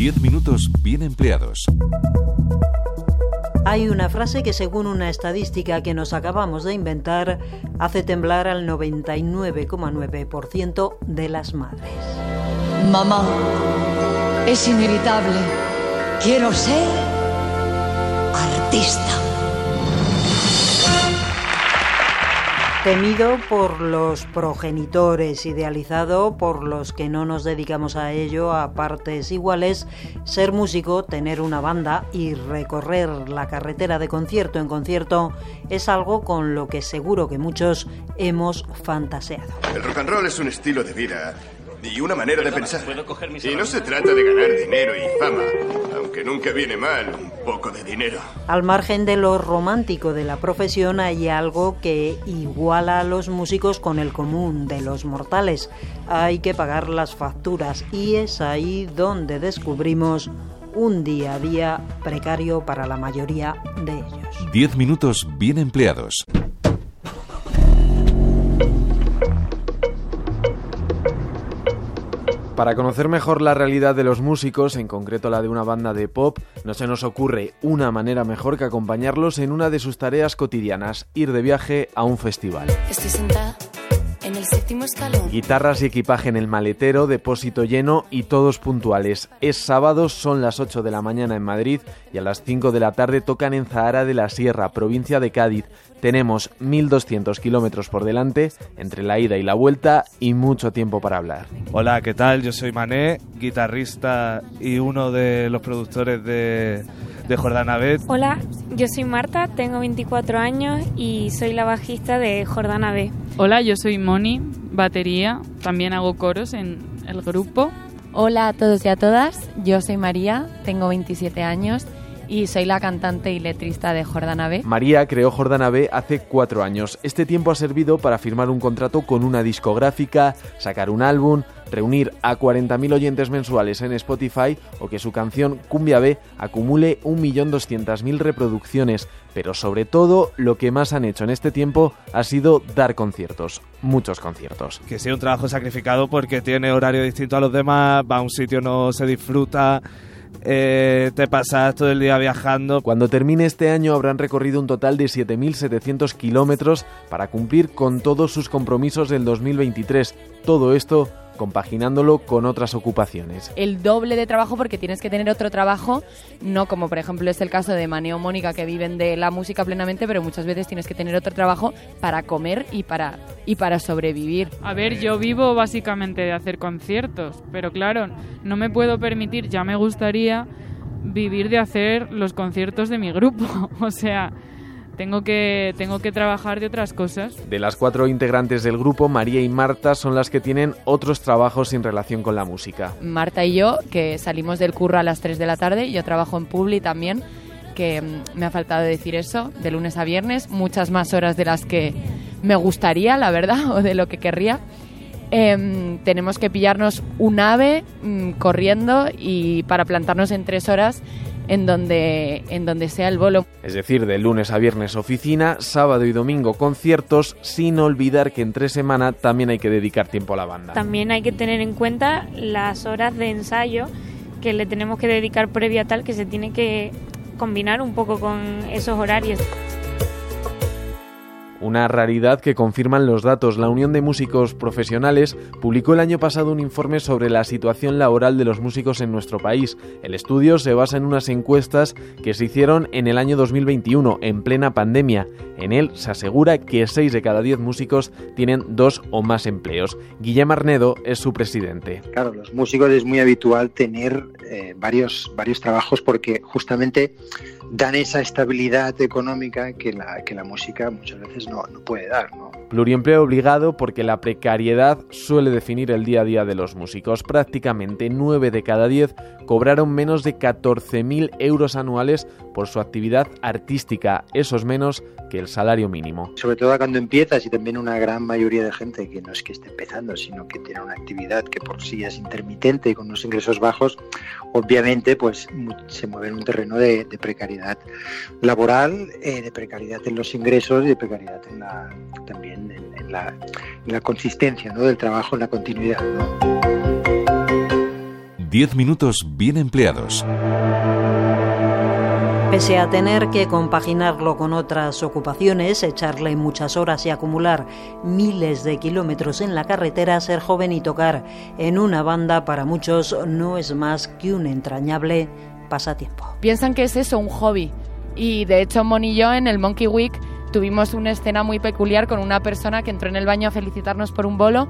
10 minutos bien empleados. Hay una frase que según una estadística que nos acabamos de inventar hace temblar al 99,9% de las madres. Mamá, es inevitable. Quiero ser artista. Temido por los progenitores, idealizado por los que no nos dedicamos a ello a partes iguales, ser músico, tener una banda y recorrer la carretera de concierto en concierto es algo con lo que seguro que muchos hemos fantaseado. El rock and roll es un estilo de vida y una manera de pensar. Y no se trata de ganar dinero y fama, aunque nunca viene mal un poco de dinero. Al margen de lo romántico de la profesión hay algo que iguala a los músicos con el común de los mortales. Hay que pagar las facturas y es ahí donde descubrimos un día a día precario para la mayoría de ellos. 10 minutos bien empleados. Para conocer mejor la realidad de los músicos, en concreto la de una banda de pop, no se nos ocurre una manera mejor que acompañarlos en una de sus tareas cotidianas, ir de viaje a un festival. Estoy sentada séptimo escalón. Guitarras y equipaje en el maletero, depósito lleno y todos puntuales. Es sábado, son las 8 de la mañana en Madrid y a las 5 de la tarde tocan en Zahara de la Sierra, provincia de Cádiz. Tenemos 1.200 kilómetros por delante entre la ida y la vuelta y mucho tiempo para hablar. Hola, ¿qué tal? Yo soy Mané, guitarrista y uno de los productores de, de Jordana B. Hola, yo soy Marta, tengo 24 años y soy la bajista de Jordana B. Hola, yo soy Moni, batería, también hago coros en el grupo. Hola a todos y a todas, yo soy María, tengo 27 años y soy la cantante y letrista de Jordana B. María creó Jordana B hace cuatro años. Este tiempo ha servido para firmar un contrato con una discográfica, sacar un álbum, reunir a 40.000 oyentes mensuales en Spotify o que su canción Cumbia B acumule 1.200.000 reproducciones. Pero sobre todo, lo que más han hecho en este tiempo ha sido dar conciertos, muchos conciertos. Que sea un trabajo sacrificado porque tiene horario distinto a los demás, va a un sitio, no se disfruta. Eh, te pasas todo el día viajando. Cuando termine este año habrán recorrido un total de 7.700 kilómetros para cumplir con todos sus compromisos del 2023. Todo esto compaginándolo con otras ocupaciones. El doble de trabajo porque tienes que tener otro trabajo, no como por ejemplo es el caso de Maneo y Mónica que viven de la música plenamente, pero muchas veces tienes que tener otro trabajo para comer y para y para sobrevivir. A ver, yo vivo básicamente de hacer conciertos, pero claro, no me puedo permitir, ya me gustaría vivir de hacer los conciertos de mi grupo, o sea, tengo que, tengo que trabajar de otras cosas. De las cuatro integrantes del grupo, María y Marta son las que tienen otros trabajos sin relación con la música. Marta y yo, que salimos del curro a las 3 de la tarde, yo trabajo en Publi también, que mm, me ha faltado decir eso, de lunes a viernes, muchas más horas de las que me gustaría, la verdad, o de lo que querría. Em, tenemos que pillarnos un ave mm, corriendo y para plantarnos en tres horas en donde, en donde sea el bolo. Es decir, de lunes a viernes oficina, sábado y domingo conciertos, sin olvidar que entre semana también hay que dedicar tiempo a la banda. También hay que tener en cuenta las horas de ensayo que le tenemos que dedicar previa tal que se tiene que combinar un poco con esos horarios. Una raridad que confirman los datos. La Unión de Músicos Profesionales publicó el año pasado un informe sobre la situación laboral de los músicos en nuestro país. El estudio se basa en unas encuestas que se hicieron en el año 2021, en plena pandemia. En él se asegura que 6 de cada 10 músicos tienen dos o más empleos. Guillermo Arnedo es su presidente. Claro, los músicos es muy habitual tener eh, varios, varios trabajos porque justamente dan esa estabilidad económica que la, que la música muchas veces no, no puede dar. ¿no? Pluriempleo obligado porque la precariedad suele definir el día a día de los músicos. Prácticamente 9 de cada 10 cobraron menos de 14.000 euros anuales por su actividad artística. Eso es menos que el salario mínimo. Sobre todo cuando empiezas y también una gran mayoría de gente que no es que esté empezando, sino que tiene una actividad que por sí es intermitente y con unos ingresos bajos, obviamente pues se mueve en un terreno de, de precariedad laboral, eh, de precariedad en los ingresos y de precariedad en la, también en, en, la, en la, consistencia ¿no? del trabajo, en la continuidad. ¿no? 10 minutos bien empleados. Pese a tener que compaginarlo con otras ocupaciones, echarle muchas horas y acumular miles de kilómetros en la carretera, ser joven y tocar en una banda para muchos no es más que un entrañable pasatiempo. Piensan que es eso, un hobby. Y de hecho, Mon y yo en el Monkey Week tuvimos una escena muy peculiar con una persona que entró en el baño a felicitarnos por un bolo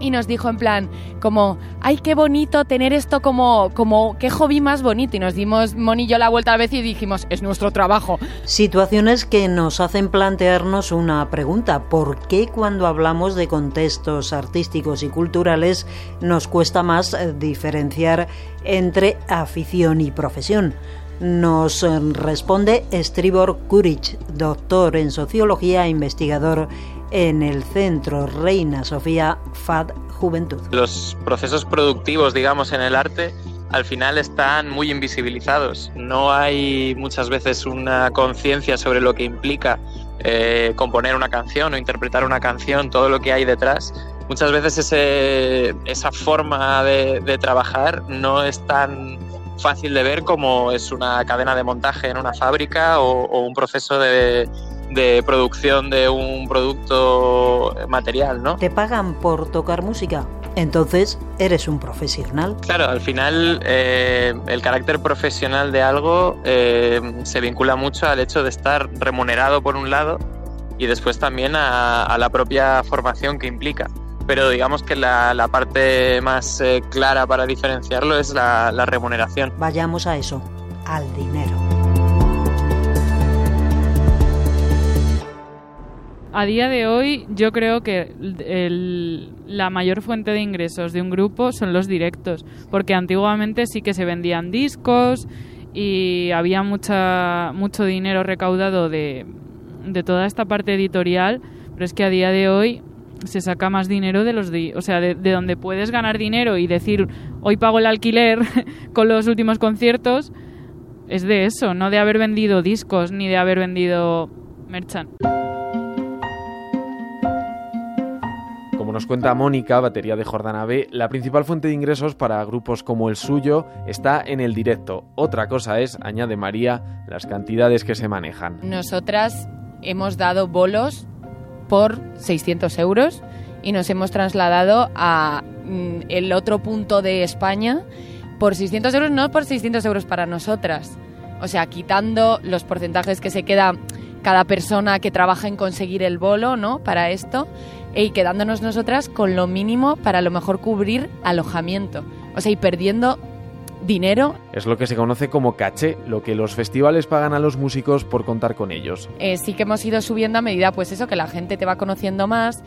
y nos dijo en plan como ay qué bonito tener esto como como qué hobby más bonito y nos dimos Moni yo la vuelta a vez y dijimos es nuestro trabajo situaciones que nos hacen plantearnos una pregunta. ¿por qué cuando hablamos de contextos artísticos y culturales nos cuesta más eh, diferenciar entre afición y profesión? Nos eh, responde Stribor Kuric, doctor en sociología e investigador en el Centro Reina Sofía FAD Juventud. Los procesos productivos, digamos, en el arte al final están muy invisibilizados. No hay muchas veces una conciencia sobre lo que implica eh, componer una canción o interpretar una canción, todo lo que hay detrás. Muchas veces esa forma de, trabajar no es tan fácil de ver como es una cadena de montaje en una fábrica o un proceso de, de producción de un producto material, ¿no? ¿Te pagan por tocar música? Entonces eres un profesional. Claro, al final eh, el carácter profesional de algo eh, se vincula mucho al hecho de estar remunerado por un lado y después también a, la propia formación que implica. Pero digamos que la, parte más eh, clara para diferenciarlo es la remuneración. Vayamos a eso, al dinero. A día de hoy yo creo que la mayor fuente de ingresos de un grupo son los directos, porque antiguamente sí que se vendían discos y había mucha, mucho dinero recaudado de, toda esta parte editorial, pero es que a día de hoy se saca más dinero de los o sea de, de, donde puedes ganar dinero y decir hoy pago el alquiler con los últimos conciertos es de eso no de haber vendido discos ni de haber vendido merchant nos cuenta Mónica, batería de Jordana B, la principal fuente de ingresos para grupos como el suyo está en el directo. Otra cosa es, añade María, las cantidades que se manejan. Nosotras hemos dado bolos por 600 euros y nos hemos trasladado a mm, el otro punto de España por 600 euros, no por 600 euros para nosotras. O sea, quitando los porcentajes que se queda cada persona que trabaja en conseguir el bolo, ¿no? Para esto y quedándonos nosotras con lo mínimo para a lo mejor cubrir alojamiento. O sea, y perdiendo dinero. Es lo que se conoce como caché, lo que los festivales pagan a los músicos por contar con ellos. Eh, sí que hemos ido subiendo a medida, pues eso, que la gente te va conociendo más,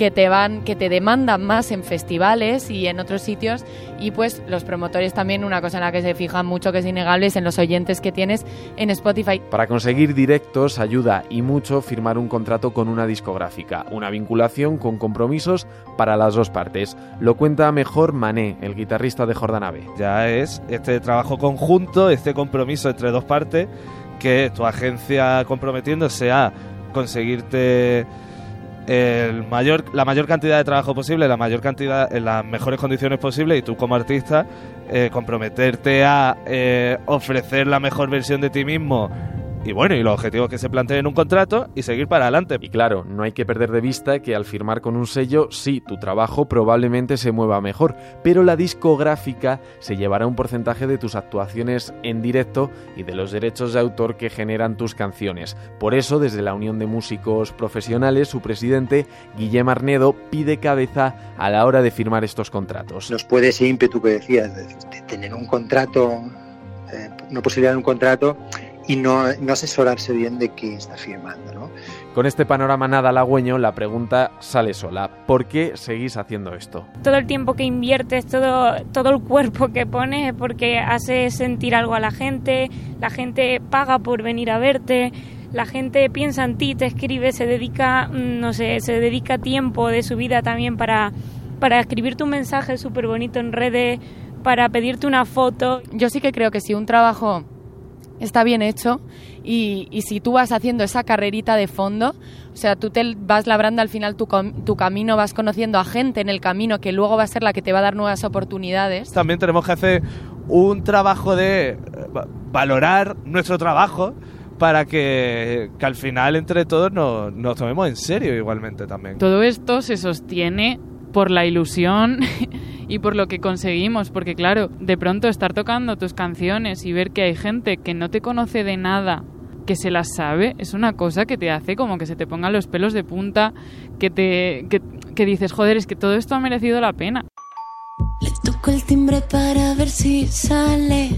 que te van, que te demandan más en festivales y en otros sitios y pues los promotores también una cosa en la que se fijan mucho que es innegable es en los oyentes que tienes en Spotify. Para conseguir directos ayuda y mucho firmar un contrato con una discográfica, una vinculación con compromisos para las dos partes. Lo cuenta mejor Mané, el guitarrista de Jordanave. Ya es este trabajo conjunto, este compromiso entre dos partes que tu agencia comprometiéndose a conseguirte el mayor, la mayor cantidad de trabajo posible, la mayor cantidad, en las mejores condiciones posibles y tú como artista eh, comprometerte a eh, ofrecer la mejor versión de ti mismo y bueno, y los objetivos que se planteen en un contrato y seguir para adelante. Y claro, no hay que perder de vista que al firmar con un sello, sí, tu trabajo probablemente se mueva mejor, pero la discográfica se llevará un porcentaje de tus actuaciones en directo y de los derechos de autor que generan tus canciones. Por eso, desde la Unión de Músicos Profesionales, su presidente, Guillem Arnedo, pide cabeza a la hora de firmar estos contratos. Nos puede ese ímpetu que decías, de, tener un contrato, eh, una posibilidad de un contrato y no, asesorarse bien de qué está firmando. ¿no? Con este panorama nada halagüeño, la pregunta sale sola. ¿Por qué seguís haciendo esto? Todo el tiempo que inviertes, todo, todo el cuerpo que pones, porque hace sentir algo a la gente, la gente paga por venir a verte, la gente piensa en ti, te escribe, se dedica, mm, no sé, se dedica tiempo de su vida también para, para escribir tu mensaje súper bonito en redes, para pedirte una foto. Yo sí que creo que si un trabajo está bien hecho y, y si tú vas haciendo esa carrerita de fondo, o sea, tú te vas labrando al final tu, tu camino, vas conociendo a gente en el camino que luego va a ser la que te va a dar nuevas oportunidades. También tenemos que hacer un trabajo de eh, va- valorar nuestro trabajo para que, que al final entre todos nos, nos tomemos en serio igualmente también. Todo esto se sostiene por la ilusión y por lo que conseguimos, porque claro, de pronto estar tocando tus canciones y ver que hay gente que no te conoce de nada, que se las sabe, es una cosa que te hace como que se te pongan los pelos de punta, que te que, dices, joder, es que todo esto ha merecido la pena. Toco el timbre para ver si sale.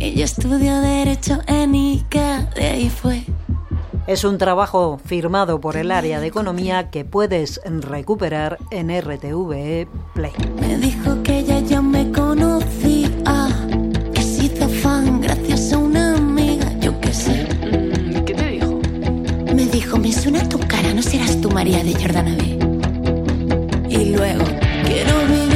Ella estudió Derecho en ICA, de ahí fue. Es un trabajo firmado por el área de economía que puedes recuperar en RTVE Play. Me dijo que ella ya me conocía. Que se hizo fan gracias a una amiga, yo qué sé. ¿Qué te dijo? Me dijo, me suena tu cara, no serás tú María de Jordana B. Y luego, quiero vivir